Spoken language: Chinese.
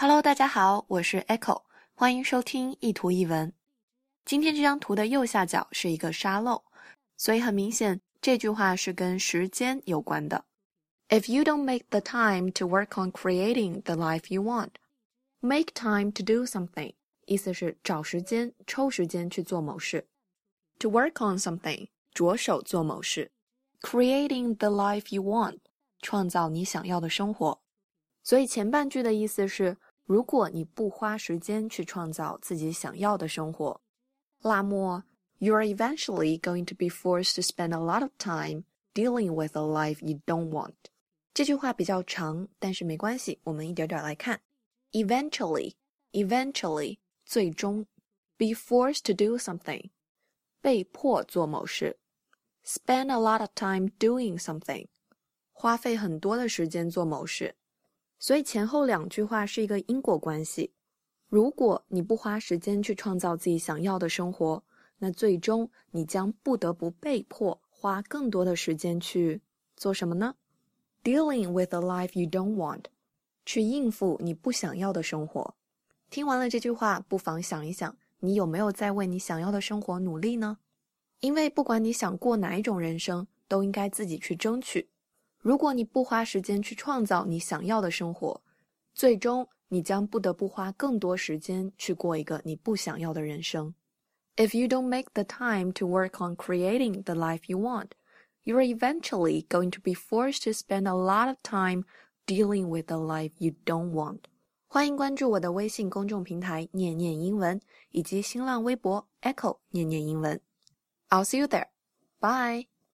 Hello，大家好，我是 Echo，欢迎收听一图一文。今天这张图的右下角是一个沙漏，所以很明显这句话是跟时间有关的。If you don't make the time to work on creating the life you want, make time to do something，意思是找时间、抽时间去做某事。To work on something，着手做某事。Creating the life you want，创造你想要的生活。所以前半句的意思是，如果你不花时间去创造自己想要的生活。那么，you are eventually going to be forced to spend a lot of time dealing with a life you don't want。这句话比较长，但是没关系，我们一点点来看。Eventually，eventually，最终，be forced to do something，被迫做某事。Spend a lot of time doing something，花费很多的时间做某事。所以前后两句话是一个因果关系。如果你不花时间去创造自己想要的生活，那最终你将不得不被迫花更多的时间去做什么呢？Dealing with a life you don't want，去应付你不想要的生活。听完了这句话，不妨想一想，你有没有在为你想要的生活努力呢？因为不管你想过哪一种人生，都应该自己去争取。如果你不花时间去创造你想要的生活，最终。你将不得不花更多时间去过一个你不想要的人生。If you don't make the time to work on creating the life you want, you're eventually going to be forced to spend a lot of time dealing with the life you don't want. 欢迎关注我的微信公众平台“念念英文”以及新浪微博 “Echo 念念英文”。I'll see you there. Bye.